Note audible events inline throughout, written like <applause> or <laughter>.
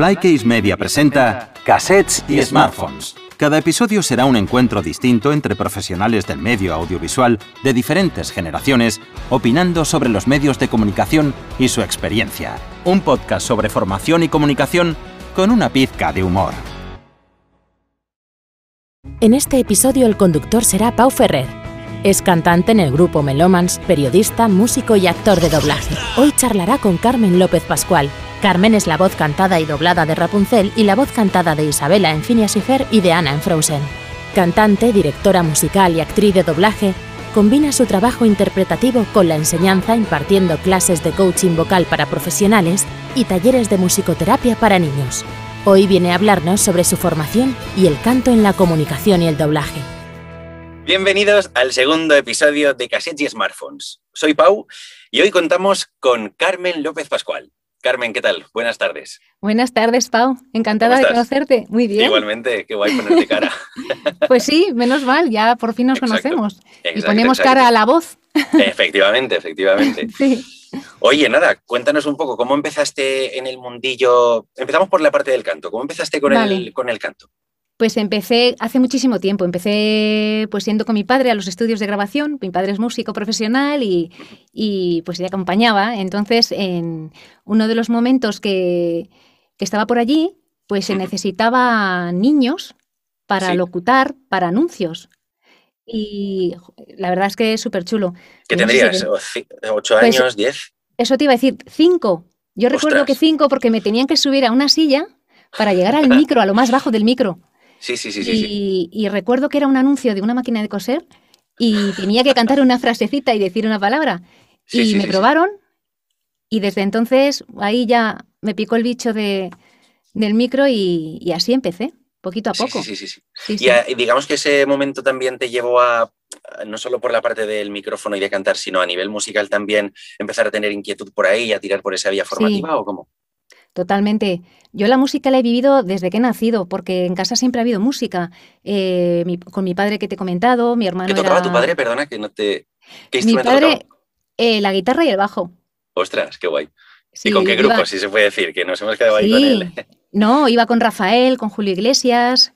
Flycase Media presenta Cassettes y Smartphones. Cada episodio será un encuentro distinto entre profesionales del medio audiovisual de diferentes generaciones, opinando sobre los medios de comunicación y su experiencia. Un podcast sobre formación y comunicación con una pizca de humor. En este episodio el conductor será Pau Ferrer. Es cantante en el grupo Melomans, periodista, músico y actor de doblaje. Hoy charlará con Carmen López Pascual. Carmen es la voz cantada y doblada de Rapunzel y la voz cantada de Isabela en Phineas y Fer y de Anna en Frozen. Cantante, directora musical y actriz de doblaje, combina su trabajo interpretativo con la enseñanza impartiendo clases de coaching vocal para profesionales y talleres de musicoterapia para niños. Hoy viene a hablarnos sobre su formación y el canto en la comunicación y el doblaje. Bienvenidos al segundo episodio de Cassettes y Smartphones. Soy Pau y hoy contamos con Carmen López Pascual. Carmen, ¿qué tal? Buenas tardes. Buenas tardes, Pau. Encantada de conocerte. Muy bien. Igualmente, qué guay ponerte cara. <laughs> pues sí, menos mal, ya por fin nos conocemos. y ponemos cara a la voz. Efectivamente, efectivamente. <laughs> sí. Oye, nada, cuéntanos un poco, ¿cómo empezaste en el mundillo? Empezamos por la parte del canto. ¿Cómo empezaste con, el, con el canto? Pues empecé hace muchísimo tiempo. Empecé pues yendo con mi padre a los estudios de grabación. Mi padre es músico profesional y, y pues le acompañaba. Entonces, en uno de los momentos que, que estaba por allí, pues se necesitaba niños para locutar para anuncios. Y la verdad es que es súper chulo. ¿Qué tendrías? ¿Ocho pues años? ¿Diez? Eso te iba a decir, cinco. Yo recuerdo que cinco porque me tenían que subir a una silla para llegar al micro, a lo más bajo del micro. Sí, sí, sí. sí, y, recuerdo que era un anuncio de una máquina de coser y tenía que cantar una frasecita y decir una palabra. y me probaron y desde entonces ahí ya me picó el bicho de, del micro y, así empecé, poquito a poco. Sí, sí, sí. Y, digamos que ese momento también te llevó a, no solo por la parte del micrófono y de cantar, sino a nivel musical también empezar a tener inquietud por ahí y a tirar por esa vía formativa o cómo? Totalmente. Yo la música la he vivido desde que he nacido, porque en casa siempre ha habido música. Eh, con mi padre que te he comentado, mi hermano. ¿Qué tocaba tu padre? Perdona, que no te. ¿Qué mi padre, eh, la guitarra y el bajo. Ostras, qué guay. ¿Y con qué grupo, si se puede decir? Que nos hemos quedado ahí con él. <laughs> no, iba con Rafael, con Julio Iglesias,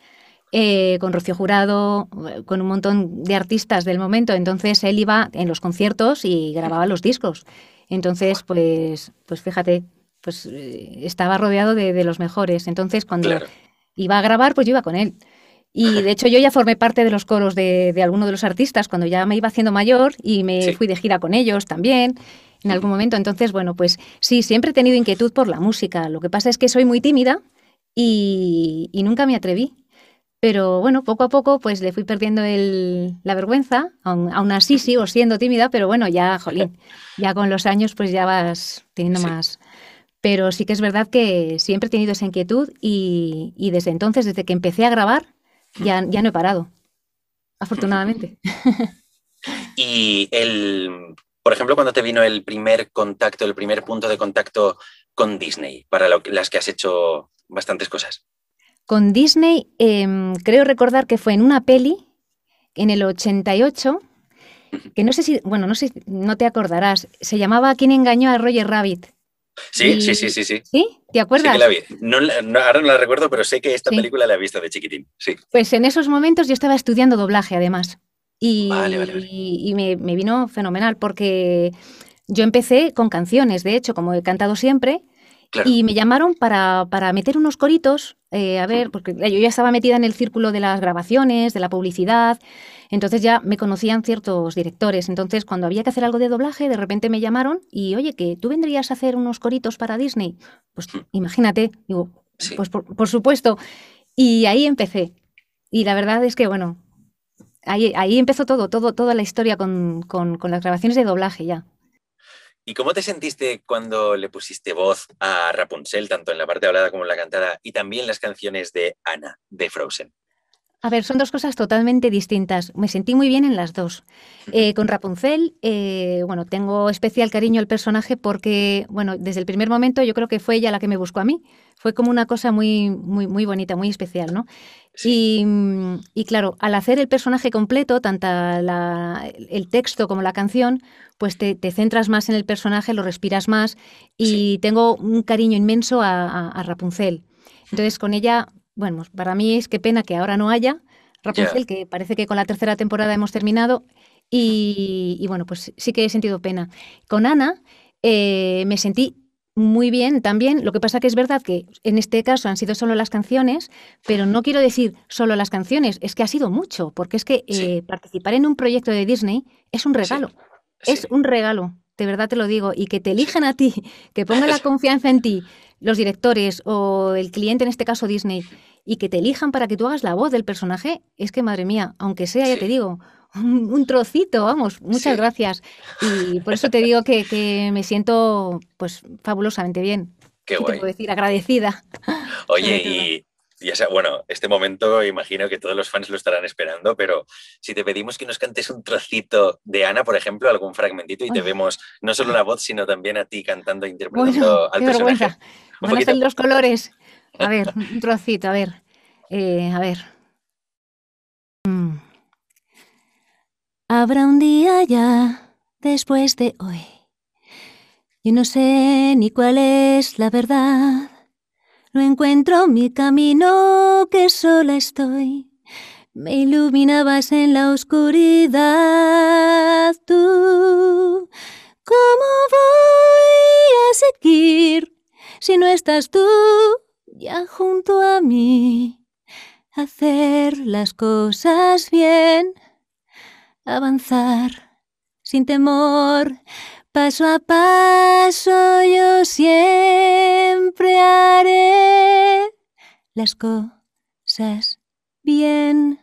eh, con Rocío Jurado, con un montón de artistas del momento. Entonces él iba en los conciertos y grababa los discos. Entonces, pues, pues fíjate, pues eh, estaba rodeado de, los mejores. Entonces, cuando iba a grabar, pues yo iba con él. Y de hecho yo ya formé parte de los coros de, de alguno de los artistas cuando ya me iba haciendo mayor y me fui de gira con ellos también en algún momento. Entonces, bueno, pues sí, siempre he tenido inquietud por la música. Lo que pasa es que soy muy tímida y, nunca me atreví. Pero bueno, poco a poco pues le fui perdiendo la vergüenza. Aún, así sigo siendo tímida, pero bueno, ya, jolín, <laughs> ya con los años pues ya vas teniendo más, pero sí que es verdad que siempre he tenido esa inquietud y, desde entonces, desde que empecé a grabar, ya, ya no he parado, afortunadamente. <laughs> Y el, por ejemplo, cuando te vino el primer contacto, el primer punto de contacto con Disney, para las que has hecho bastantes cosas. Con Disney, em, creo recordar que fue en una peli, en el 88, que no sé si, bueno, no sé, no te acordarás, se llamaba ¿Quién engañó a Roger Rabbit? Sí, sí, sí, sí, sí. ¿Sí? ¿Te acuerdas? Sí que la vi. No, ahora no la recuerdo, pero sé que esta película la he visto de chiquitín. Sí. Pues en esos momentos yo estaba estudiando doblaje, además. Y, y, me, vino fenomenal porque yo empecé con canciones, de hecho, como he cantado siempre, y me llamaron para, para meter unos coritos, eh, a ver, porque yo ya estaba metida en el círculo de las grabaciones, de la publicidad, entonces ya me conocían ciertos directores. Entonces, cuando había que hacer algo de doblaje, de repente me llamaron y, oye, que tú vendrías a hacer unos coritos para Disney. Pues hmm. imagínate, digo, pues por, supuesto. Y ahí empecé. Y la verdad es que, bueno, ahí, ahí empezó todo, todo, toda la historia con, con, con las grabaciones de doblaje ya. ¿Y cómo te sentiste cuando le pusiste voz a Rapunzel, tanto en la parte hablada como en la cantada, y también las canciones de Anna, de Frozen? A ver, son dos cosas totalmente distintas. Me sentí muy bien en las dos. Eh, con Rapunzel, eh, bueno, tengo especial cariño al personaje porque, bueno, desde el primer momento yo creo que fue ella la que me buscó a mí. Fue como una cosa muy, muy, muy bonita, muy especial, ¿no? Y, claro, al hacer el personaje completo, tanto el texto como la canción, pues te, centras más en el personaje, lo respiras más y tengo un cariño inmenso a, Rapunzel. Entonces, con ella, bueno, para mí es que pena que ahora no haya Rapunzel, que parece que con la tercera temporada hemos terminado. Y, bueno, pues sí que he sentido pena. Con Ana eh, me sentí muy bien también. Lo que pasa que es verdad que en este caso han sido solo las canciones, pero no quiero decir solo las canciones, es que ha sido mucho, porque es que eh, participar en un proyecto de Disney es un regalo. Es un regalo, de verdad te lo digo, y que te elijan a ti, que pongan la <laughs> confianza en ti, los directores o el cliente, en este caso Disney, y que te elijan para que tú hagas la voz del personaje, es que madre mía, aunque sea, ya te digo, <laughs> un, trocito, vamos, muchas gracias. Y por eso te digo que, me siento pues fabulosamente bien. Qué, guay. te puedo decir? Agradecida. <laughs> Oye, y ya sea, bueno, este momento imagino que todos los fans lo estarán esperando, pero si te pedimos que nos cantes un trocito de Ana, por ejemplo, algún fragmentito y te vemos no solo la voz, sino también a ti cantando, interpretando al personaje. Van a salir los colores. A ver, <laughs> un trocito, a ver. Eh, a ver. Habrá un día ya después de hoy. Yo no sé ni cuál es la verdad. No encuentro mi camino, que sola estoy. Me iluminabas en la oscuridad. Tú, ¿cómo voy a seguir si no estás tú ya junto a mí? Hacer las cosas bien avanzar sin temor, paso a paso yo siempre haré las cosas bien.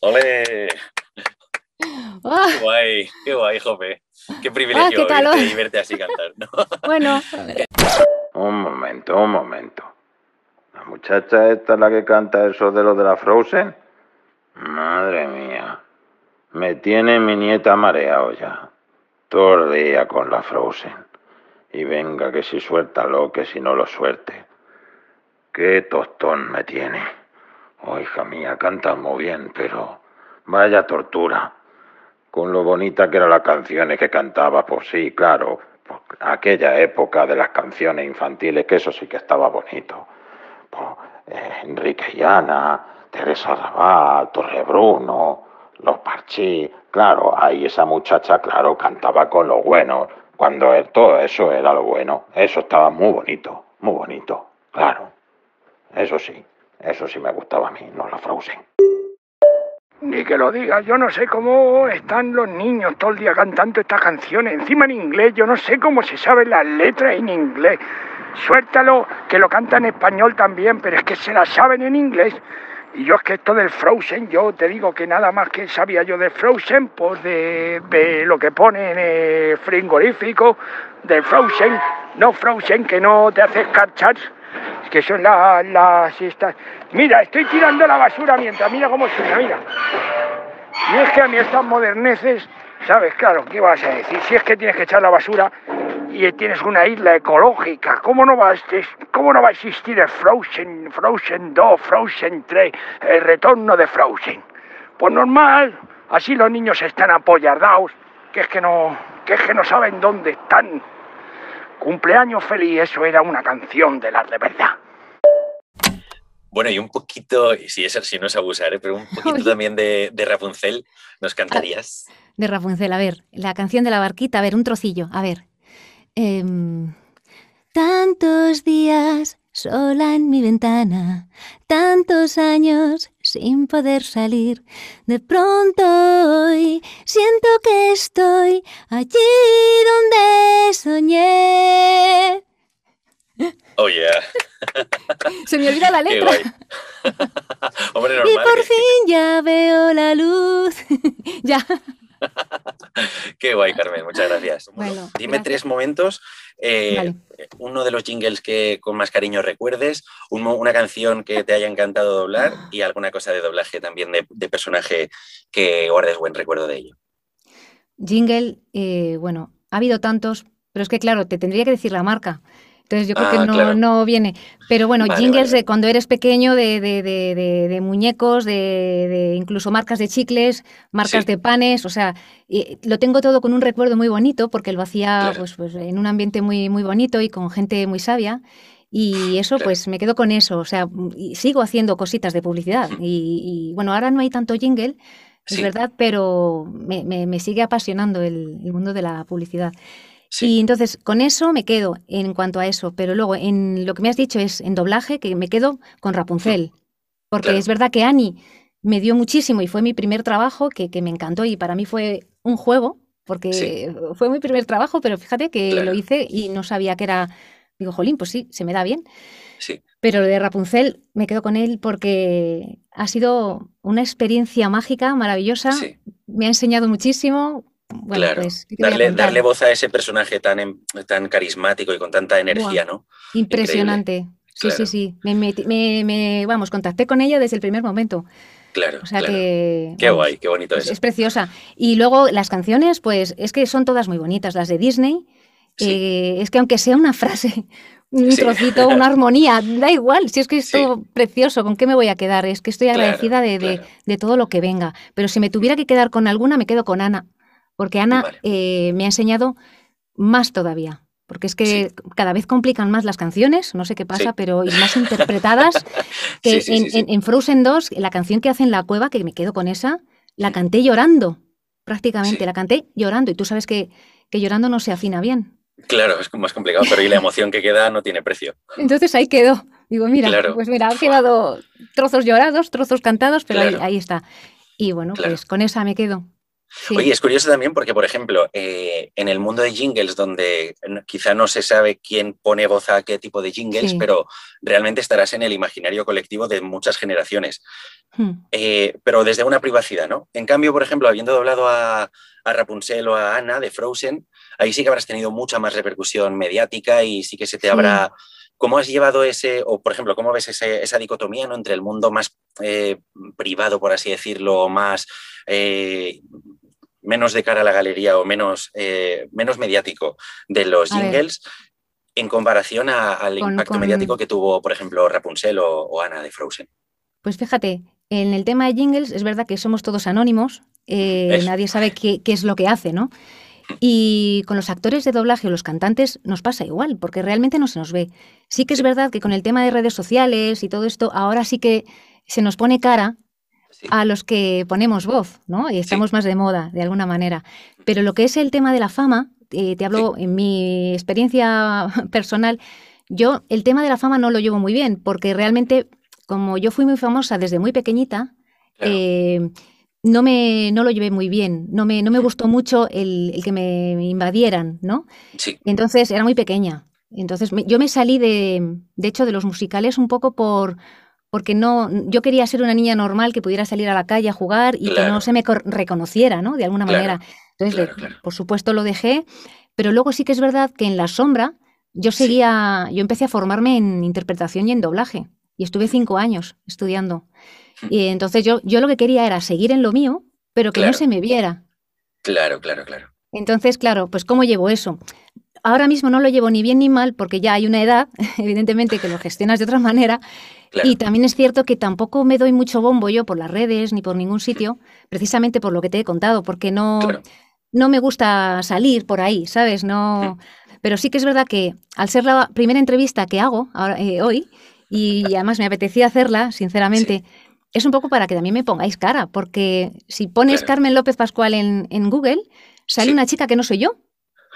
¡Ole! <laughs> Ah. Qué guay, qué guay, Jope. Qué ah, privilegio verte, así cantar. <laughs> Bueno. Un momento, un momento. ¿La muchacha esta es la que canta eso de lo de la Frozen? Madre mía. Me tiene mi nieta mareado ya. Todo el día con la Frozen. Y venga que si suéltalo, que si no lo suelte. Qué tostón me tiene. Oh, hija mía, canta muy bien, pero vaya tortura. Con lo bonita que eran las canciones que cantaba, pues sí, claro, por aquella época de las canciones infantiles, que eso sí que estaba bonito. Pues, eh, Enrique y Ana, Teresa Raval, Torre Los parchís, claro, ahí esa muchacha, claro, cantaba con lo bueno, cuando todo eso era lo bueno, eso estaba muy bonito, muy bonito, claro, eso sí, eso sí me gustaba a mí, no la Frozen. Ni que lo diga, yo no sé cómo están los niños todo el día cantando estas canciones, encima en inglés, yo no sé cómo se saben las letras en inglés. Suéltalo, que lo canta en español también, pero es que se las saben en inglés. Y yo es que esto del Frozen, yo te digo que nada más que sabía yo de Frozen, pues de, lo que pone en frigorífico, de Frozen, no Frozen, que no te haces cachar, que son las... las estas. Mira, estoy tirando la basura mientras, mira cómo suena, mira. Y es que a mí estas moderneces, ¿sabes? Claro, ¿qué vas a decir? Si es que tienes que echar la basura y tienes una isla ecológica. ¿Cómo no va a, cómo no va a existir el Frozen, Frozen 2, Frozen 3, el retorno de Frozen? Pues normal, así los niños están apoyardados, que es que no, que es que no saben dónde están. Cumpleaños feliz, eso era una canción de las de verdad. Bueno, y un poquito, si, es, si no es abusar, ¿eh? pero un poquito también de, de Rapunzel, ¿nos cantarías? De Rapunzel, a ver, la canción de la barquita, a ver, un trocillo, a ver. Em, tantos días sola en mi ventana, tantos años sin poder salir. De pronto hoy siento que estoy allí donde soñé. Oh, yeah. <laughs> Se me olvida la letra. <laughs> Hombre, y por fin ya veo la luz. <laughs> ya. <laughs> Qué guay, Carmen, muchas gracias. dime tres momentos, eh, uno de los jingles que con más cariño recuerdes, una canción que te haya encantado doblar y alguna cosa de doblaje también de, personaje que guardes buen recuerdo de ello. Jingle, eh, bueno, ha habido tantos, pero es que claro, te tendría que decir la marca. Entonces yo creo que ah, no, viene. Pero bueno, jingles de cuando eres pequeño, de, de, de, de muñecos, de, incluso marcas de chicles, marcas de panes, o sea, lo tengo todo con un recuerdo muy bonito porque lo hacía pues, pues, en un ambiente muy, muy bonito y con gente muy sabia. Y eso, pues me quedo con eso. O sea, sigo haciendo cositas de publicidad. Y, bueno, ahora no hay tanto jingle, es verdad, pero me, me, sigue apasionando el, el, mundo de la publicidad. Y entonces con eso me quedo en cuanto a eso, pero luego en lo que me has dicho es en doblaje, que me quedo con Rapunzel, porque es verdad que Annie me dio muchísimo y fue mi primer trabajo que, me encantó y para mí fue un juego, porque fue mi primer trabajo, pero fíjate que lo hice y no sabía que era, digo, jolín, pues sí, se me da bien. Sí. Pero lo de Rapunzel me quedo con él porque ha sido una experiencia mágica, maravillosa. Me ha enseñado muchísimo claro, pues, darle, darle, voz a ese personaje tan, em, tan carismático y con tanta energía, ¿no? Impresionante. Sí, sí, sí. Me, vamos, contacté con ella desde el primer momento. Claro. O sea que. Qué guay, qué bonito es. Es preciosa. Y luego las canciones, pues es que son todas muy bonitas. Las de Disney, eh, es que aunque sea una frase, <laughs> un trocito, una <laughs> armonía, da igual, si es que es todo precioso, ¿con qué me voy a quedar? Es que estoy agradecida de, de, todo lo que venga. Pero si me tuviera que quedar con alguna, me quedo con Ana porque Ana eh, me ha enseñado más todavía. Porque es que cada vez complican más las canciones, no sé qué pasa, pero y más <laughs> interpretadas. que en, Frozen 2, la canción que hace en la cueva, que me quedo con esa, la canté llorando, prácticamente, la canté llorando. Y tú sabes que, que llorando no se afina bien. Claro, es más complicado, pero y la emoción que queda no tiene precio. Entonces ahí quedó. Digo, mira, pues mira, han quedado trozos llorados, trozos cantados, pero ahí, ahí, está. Y bueno, pues con esa me quedo. Oye, es curioso también porque, por ejemplo, eh, en el mundo de jingles, donde quizá no se sabe quién pone voz a qué tipo de jingles, pero realmente estarás en el imaginario colectivo de muchas generaciones. Hmm. Eh, pero desde una privacidad, ¿no? En cambio, por ejemplo, habiendo doblado a, Rapunzel o a Anna de Frozen, ahí sí que habrás tenido mucha más repercusión mediática y sí que se te habrá... ¿Cómo has llevado ese, o por ejemplo, cómo ves esa dicotomía ¿no? entre el mundo más eh, privado, por así decirlo, más menos de cara a la galería o menos, eh, menos mediático de los jingles en comparación al impacto mediático que tuvo, por ejemplo, Rapunzel o, Ana de Frozen. Pues fíjate, en el tema de jingles es verdad que somos todos anónimos, eh, nadie sabe qué, es lo que hace, ¿no? Y con los actores de doblaje o los cantantes nos pasa igual, porque realmente no se nos ve. Sí que es verdad que con el tema de redes sociales y todo esto, ahora sí que se nos pone cara a los que ponemos voz, ¿no? Y estamos más de moda, de alguna manera. Pero lo que es el tema de la fama, eh, te hablo en mi experiencia <laughs> personal, yo el tema de la fama no lo llevo muy bien, porque realmente, como yo fui muy famosa desde muy pequeñita, eh, no, me, no lo llevé muy bien, no me, no me gustó mucho el, que me invadieran, ¿no? Sí. Entonces era muy pequeña. Entonces yo me salí de, de hecho, de los musicales un poco por, porque no, yo quería ser una niña normal que pudiera salir a la calle a jugar y que no se me reconociera, ¿no? De alguna manera. Entonces, por supuesto, lo dejé, pero luego sí que es verdad que en la sombra yo seguía, yo empecé a formarme en interpretación y en doblaje y estuve cinco años estudiando. Hmm. Y entonces yo, yo lo que quería era seguir en lo mío, pero que no se me viera. Claro, claro, claro. Entonces, claro, pues ¿cómo llevo eso? Ahora mismo no lo llevo ni bien ni mal porque ya hay una edad, <laughs> evidentemente, que lo gestionas de otra manera, y también es cierto que tampoco me doy mucho bombo yo por las redes ni por ningún sitio, precisamente por lo que te he contado, porque no, no me gusta salir por ahí, ¿sabes? No, pero sí que es verdad que al ser la primera entrevista que hago ahora, eh, hoy, y además me apetecía hacerla, sinceramente, es un poco para que también me pongáis cara, porque si pones Carmen López Pascual en, en Google, sale una chica que no soy yo,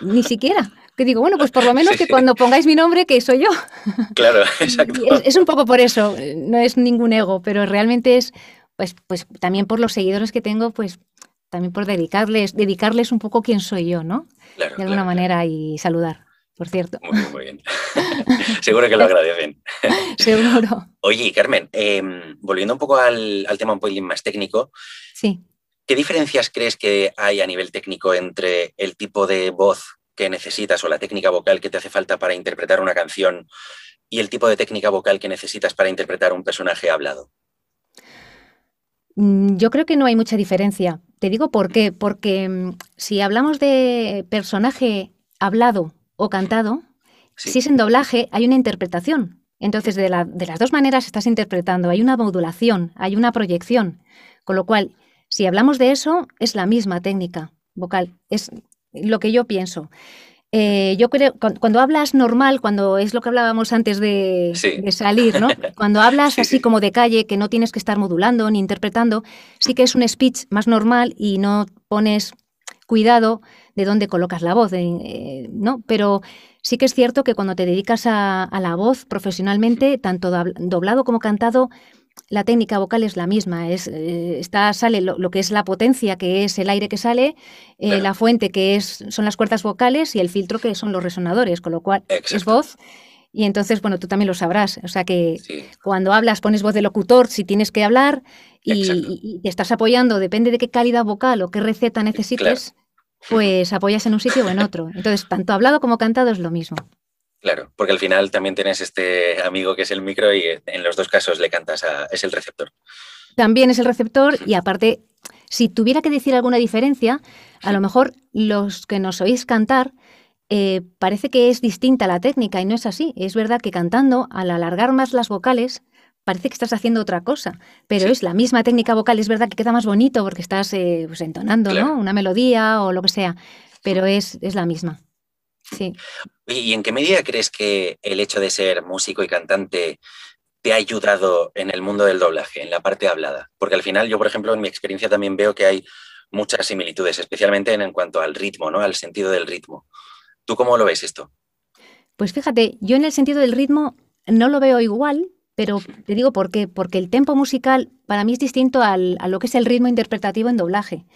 ni siquiera que digo, bueno, pues por lo menos <laughs> que cuando pongáis mi nombre, que soy yo. <laughs> Claro, <laughs> exacto. Es, un poco por eso, no es ningún ego, pero realmente es, pues, pues también por los seguidores que tengo, pues también por dedicarles, dedicarles un poco quién soy yo, ¿no? de alguna manera y saludar, por cierto. Muy bien, muy bien. Seguro que lo agradecen. Seguro. Oye, Carmen, em, volviendo un poco al, al tema un poquito más técnico. Sí. ¿Qué diferencias crees que hay a nivel técnico entre el tipo de voz que necesitas o la técnica vocal que te hace falta para interpretar una canción y el tipo de técnica vocal que necesitas para interpretar un personaje hablado? Mm, yo creo que no hay mucha diferencia. Te digo por qué. Porque mm, si hablamos de personaje hablado o cantado, Si es en doblaje, hay una interpretación. Entonces, de, de las dos maneras estás interpretando. Hay una modulación, hay una proyección. Con lo cual, si hablamos de eso, es la misma técnica vocal. Es lo que yo pienso. Eh, yo creo, cuando, hablas normal, cuando es lo que hablábamos antes de, salir, ¿no? <laughs> Cuando hablas así como de calle, que no tienes que estar modulando ni interpretando, sí que es un speech más normal y no pones cuidado de dónde colocas la voz, eh, ¿no? Pero sí que es cierto que cuando te dedicas a la voz profesionalmente, tanto doblado como cantado, la técnica vocal es la misma, es, eh, está, sale lo, que es la potencia, que es el aire que sale, eh, la fuente, que es, son las cuerdas vocales, y el filtro, que son los resonadores, con lo cual es voz. Y entonces, bueno, tú también lo sabrás. O sea que cuando hablas pones voz de locutor si tienes que hablar y, te estás apoyando, depende de qué calidad vocal o qué receta necesites, pues apoyas en un sitio o en otro. Entonces, tanto hablado como cantado es lo mismo. Claro, porque al final también tienes este amigo que es el micro y en los dos casos le cantas a... es el receptor. También es el receptor y aparte, si tuviera que decir alguna diferencia, a lo mejor los que nos oís cantar, eh, parece que es distinta la técnica y no es así. Es verdad que cantando, al alargar más las vocales, parece que estás haciendo otra cosa, pero es la misma técnica vocal. Es verdad que queda más bonito porque estás eh, pues, entonando ¿no? una melodía o lo que sea, pero es, es la misma. Sí. ¿Y en qué medida crees que el hecho de ser músico y cantante te ha ayudado en el mundo del doblaje, en la parte hablada? Porque al final yo, por ejemplo, en mi experiencia también veo que hay muchas similitudes, especialmente en, cuanto al ritmo, ¿no? Al sentido del ritmo. ¿Tú cómo lo ves esto? Pues fíjate, yo en el sentido del ritmo no lo veo igual, pero te digo por qué. Porque el tempo musical para mí es distinto a lo que es el ritmo interpretativo en doblaje.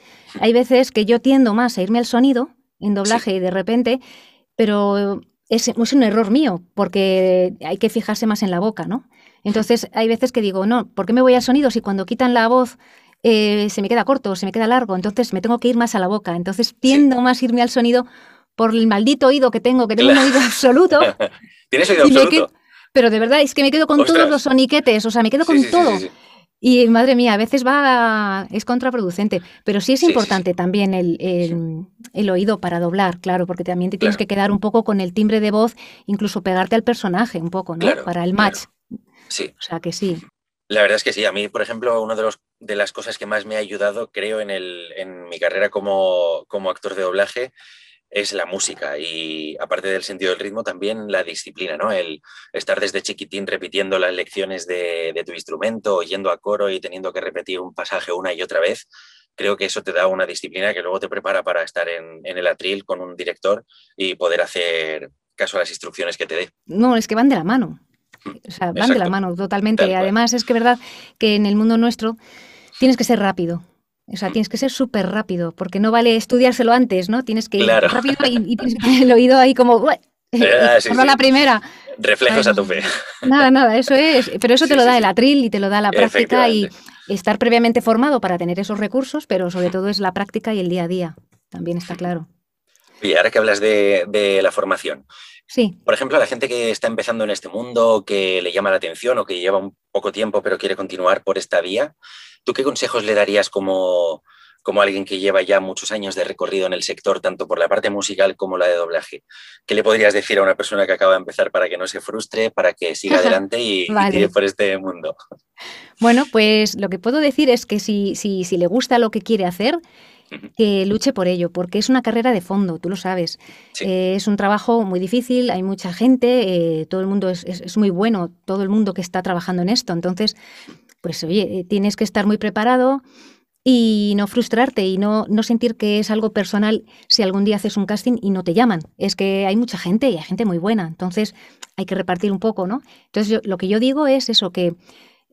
Hay veces que yo tiendo más a irme al sonido en doblaje y de repente pero es, un error mío, porque hay que fijarse más en la boca, ¿no? Entonces hay veces que digo, no, ¿por qué me voy al sonido si cuando quitan la voz eh, se me queda corto, se me queda largo? Entonces me tengo que ir más a la boca. Entonces tiendo más irme al sonido por el maldito oído que tengo, que tengo un oído absoluto. <laughs> ¿Tienes oído absoluto? pero de verdad, es que me quedo con todos los soniquetes, o sea, me quedo con todo. Y madre mía, a veces va, es contraproducente, pero sí es importante también el, el, oído para doblar, claro, porque también te tienes que quedar un poco con el timbre de voz, incluso pegarte al personaje un poco, ¿no? para el match. Sí. O sea que sí. La verdad es que sí, a mí, por ejemplo, una de, los, de las cosas que más me ha ayudado, creo, en, el, en mi carrera como, como actor de doblaje, es la música y aparte del sentido del ritmo también la disciplina, ¿no? El estar desde chiquitín repitiendo las lecciones de, tu instrumento, yendo a coro y teniendo que repetir un pasaje una y otra vez, creo que eso te da una disciplina que luego te prepara para estar en, el atril con un director y poder hacer caso a las instrucciones que te dé. No, es que van de la mano. Mm, o sea, van de la mano totalmente. Además, es que verdad que en el mundo nuestro tienes que ser rápido. O sea, tienes que ser súper rápido, porque no vale estudiárselo antes, ¿no? Tienes que ir rápido y, tienes que tener el oído ahí como, ah, <laughs> <laughs> la primera. Reflejos a tu fe. Nada, nada, eso es. Pero eso te lo da el atril y te lo da la práctica y estar previamente formado para tener esos recursos, pero sobre todo es la práctica y el día a día. También está claro. Y ahora que hablas de, de la formación, Sí. Por ejemplo, a la gente que está empezando en este mundo, que le llama la atención o que lleva un poco tiempo pero quiere continuar por esta vía, ¿tú qué consejos le darías como, como alguien que lleva ya muchos años de recorrido en el sector, tanto por la parte musical como la de doblaje? ¿Qué le podrías decir a una persona que acaba de empezar para que no se frustre, para que siga <laughs> adelante y, tire por este mundo? Bueno, pues lo que puedo decir es que si, si, si le gusta lo que quiere hacer, que luche por ello, porque es una carrera de fondo, tú lo sabes. Eh, es un trabajo muy difícil, hay mucha gente, eh, todo el mundo es, muy bueno, todo el mundo que está trabajando en esto. Entonces, pues oye, eh, tienes que estar muy preparado y no frustrarte y no, no sentir que es algo personal si algún día haces un casting y no te llaman. Es que hay mucha gente y hay gente muy buena, entonces hay que repartir un poco, ¿no? Entonces lo que yo digo es eso, que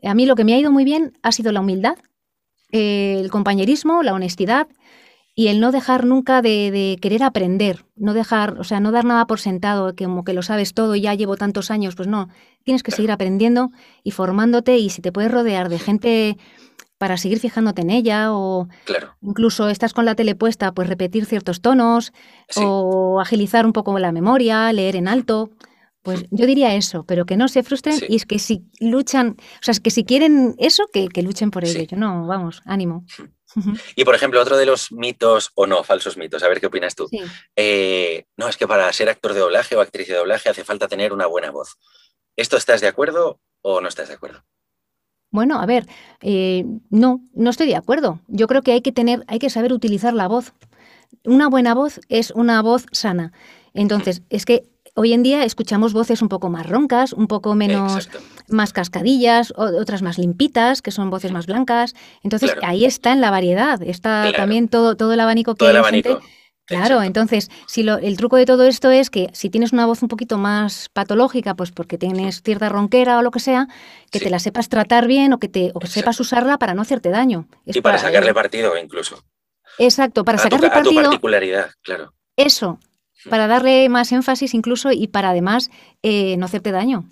a mí lo que me ha ido muy bien ha sido la humildad, el compañerismo, la honestidad y el no dejar nunca de, querer aprender, no dejar, o sea, no dar nada por sentado, que como que lo sabes todo y ya llevo tantos años, pues no, tienes que seguir aprendiendo y formándote y si te puedes rodear de gente para seguir fijándote en ella o incluso estás con la tele puesta, pues repetir ciertos tonos o agilizar un poco la memoria, leer en alto, Pues yo diría eso, pero que no se frustren y es que si luchan, o sea, es que si quieren eso, que, luchen por ello. Yo no, vamos, ánimo. Y por ejemplo, otro de los mitos, o no, falsos mitos, a ver qué opinas tú. Eh, no, es que para ser actor de doblaje o actriz de doblaje hace falta tener una buena voz. ¿Esto estás de acuerdo o no estás de acuerdo? Bueno, a ver, eh, no, no estoy de acuerdo. Yo creo que hay que tener, hay que saber utilizar la voz. Una buena voz es una voz sana. Entonces, es que hoy en día escuchamos voces un poco más roncas, un poco menos más cascadillas, otras más limpitas, que son voces más blancas. Entonces, ahí está en la variedad, está también todo, todo el abanico que todo hay Claro, entonces, si lo, el truco de todo esto es que si tienes una voz un poquito más patológica, pues porque tienes cierta ronquera o lo que sea, que te la sepas tratar bien o que te o que sepas usarla para no hacerte daño. y para, sacarle partido incluso. Exacto, para sacarle partido. A tu particularidad, claro. Eso, para darle más énfasis incluso y para además eh, no hacerte daño.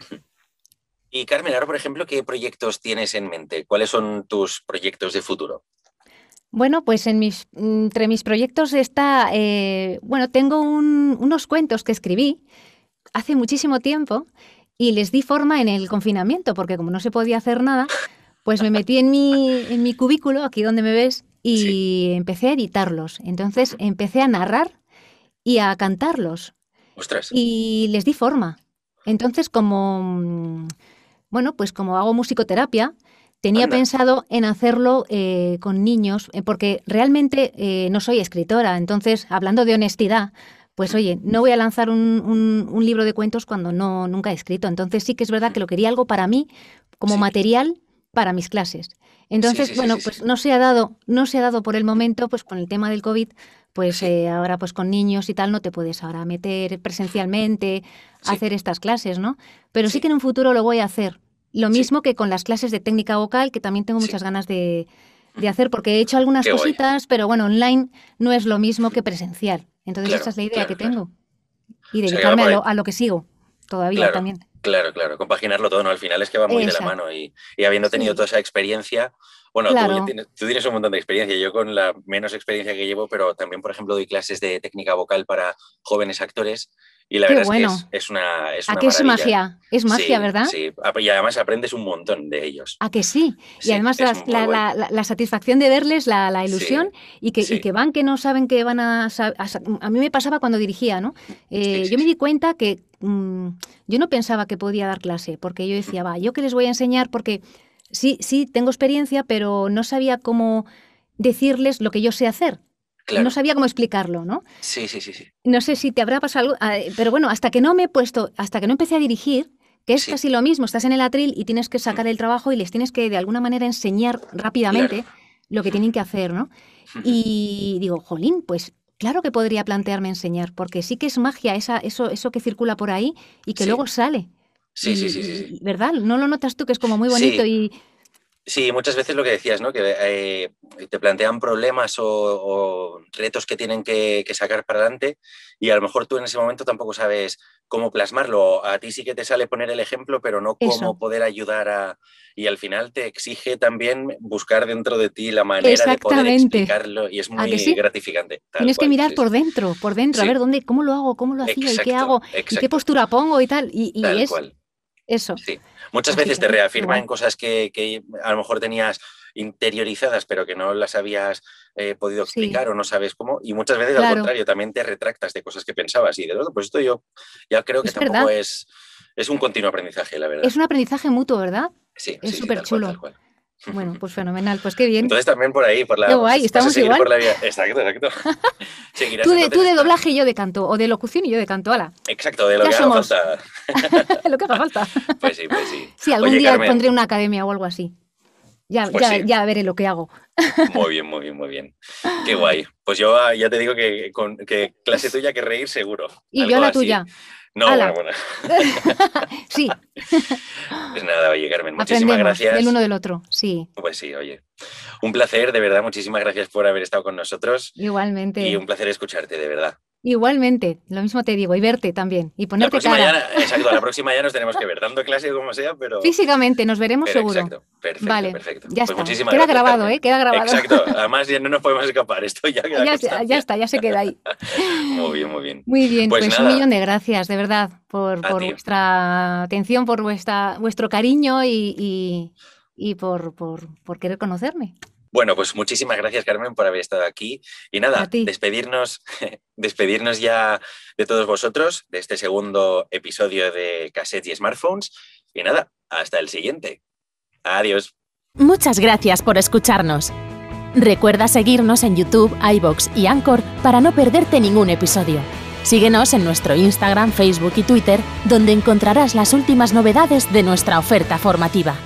Y Carmen, ahora por ejemplo, ¿qué proyectos tienes en mente? ¿Cuáles son tus proyectos de futuro? Bueno, pues en mis, entre mis proyectos está, eh, bueno, tengo unos cuentos que escribí hace muchísimo tiempo y les di forma en el confinamiento, porque como no se podía hacer nada, pues me metí en mi, en mi cubículo, aquí donde me ves, y empecé a editarlos. Entonces empecé a narrar y a cantarlos. Y les di forma. Entonces, como, mm, bueno, pues como hago musicoterapia, tenía pensado en hacerlo eh, con niños, eh, porque realmente eh, no soy escritora. Entonces, hablando de honestidad, pues oye, no voy a lanzar un, libro de cuentos cuando no nunca he escrito. Entonces sí que es verdad que lo quería algo para mí, como material para mis clases. Entonces, bueno, pues no se ha dado, no se ha dado por el momento, pues con el tema del COVID, pues eh, ahora pues con niños y tal no te puedes ahora meter presencialmente a hacer estas clases, ¿no? Pero sí. que en un futuro lo voy a hacer. Lo mismo que con las clases de técnica vocal, que también tengo muchas ganas de, hacer, porque he hecho algunas cositas, pero bueno, online no es lo mismo que presencial. Entonces esa es la idea que tengo. Y dedicarme a, lo, que sigo todavía también. Claro, claro, compaginarlo todo, ¿no? Al final es que va muy de la mano y, habiendo tenido toda esa experiencia, bueno, tú, tienes, un montón de experiencia, yo con la menos experiencia que llevo, pero también, por ejemplo, doy clases de técnica vocal para jóvenes actores y la verdad es que es, una... Es ¿A qué es magia? Es magia, ¿verdad? Sí, y además aprendes un montón de ellos. ¿A que sí? Y además la, satisfacción de verles, la, ilusión y, que, y que van que no saben que van a, a... mí me pasaba cuando dirigía, ¿no? Eh, yo me di cuenta que mm, yo no pensaba que podía dar clase, porque yo decía, va, ¿yo qué les voy a enseñar? Porque sí, sí, tengo experiencia, pero no sabía cómo decirles lo que yo sé hacer. No sabía cómo explicarlo, ¿no? Sí, sí, sí, sí. No sé si te habrá pasado algo, ah, pero bueno, hasta que no me he puesto, hasta que no empecé a dirigir, que es casi lo mismo, estás en el atril y tienes que sacar el trabajo y les tienes que de alguna manera enseñar rápidamente lo que tienen que hacer, ¿no? Y digo, jolín, pues claro que podría plantearme enseñar, porque sí que es magia esa, eso, eso que circula por ahí y que luego sale. Sí, sí, sí, sí, ¿Verdad? ¿No lo notas tú que es como muy bonito y Sí, muchas veces lo que decías, ¿no? Que eh, te plantean problemas o, retos que tienen que, sacar para adelante y a lo mejor tú en ese momento tampoco sabes cómo plasmarlo. A ti sí que te sale poner el ejemplo, pero no cómo poder ayudar a... Y al final te exige también buscar dentro de ti la manera de poder explicarlo y es muy gratificante. Tienes que mirar por dentro, por dentro, a ver dónde, cómo lo hago, cómo lo hacía y qué hago y qué postura pongo y tal. Y, y es eso. Sí. Muchas veces te reafirman cosas que, a lo mejor tenías interiorizadas, pero que no las habías eh, podido explicar o no sabes cómo. Y muchas veces, al contrario, también te retractas de cosas que pensabas. Y de todo, pues esto yo ya creo que tampoco es, es un continuo aprendizaje, la verdad. Es un aprendizaje mutuo, ¿verdad? Sí. Es súper chulo. Bueno, pues <laughs> fenomenal, pues qué bien. Entonces también por ahí, por la... Qué guay, estamos igual. Por la Exacto, exacto. <laughs> tú, de, tú de doblaje y yo de canto, o de locución y yo de canto, ala. Exacto, de lo que haga falta. <laughs> lo que haga falta. pues sí, pues sí. Sí, algún día pondré una academia o algo así. Ya, pues ya, ya, veré lo que hago. Muy bien, muy bien, muy bien. Qué guay. Pues yo ah, ya te digo que, con, que clase tuya que reír seguro. Y yo la tuya. No, bueno, bueno. <laughs> sí. Pues nada, oye, Carmen, muchísimas gracias. Del uno del otro, sí. Pues sí, oye. Un placer, de verdad, muchísimas gracias por haber estado con nosotros. Igualmente. Y un placer escucharte, de verdad. Igualmente, lo mismo te digo, y verte también, y ponerte la cara. exacto, la próxima ya nos tenemos que ver, dando clase como sea, pero... Físicamente, nos veremos seguro. Exacto, perfecto, vale, perfecto. Ya pues está, queda grabado, ¿eh? Queda grabado. Exacto, además ya no nos podemos escapar, esto ya queda ya, ya, está, ya se queda ahí. muy bien, muy bien. Muy bien, pues, pues un millón de gracias, de verdad, por, por vuestra atención, por vuestra, vuestro cariño y, y, y por, por, por querer conocerme. Bueno, pues muchísimas gracias, Carmen, por haber estado aquí. Y nada, despedirnos, <laughs> despedirnos ya de todos vosotros de este segundo episodio de Cassettes y Smartphones. Y nada, hasta el siguiente. Adiós. Muchas gracias por escucharnos. Recuerda seguirnos en YouTube, iBox y Anchor para no perderte ningún episodio. Síguenos en nuestro Instagram, Facebook y Twitter, donde encontrarás las últimas novedades de nuestra oferta formativa.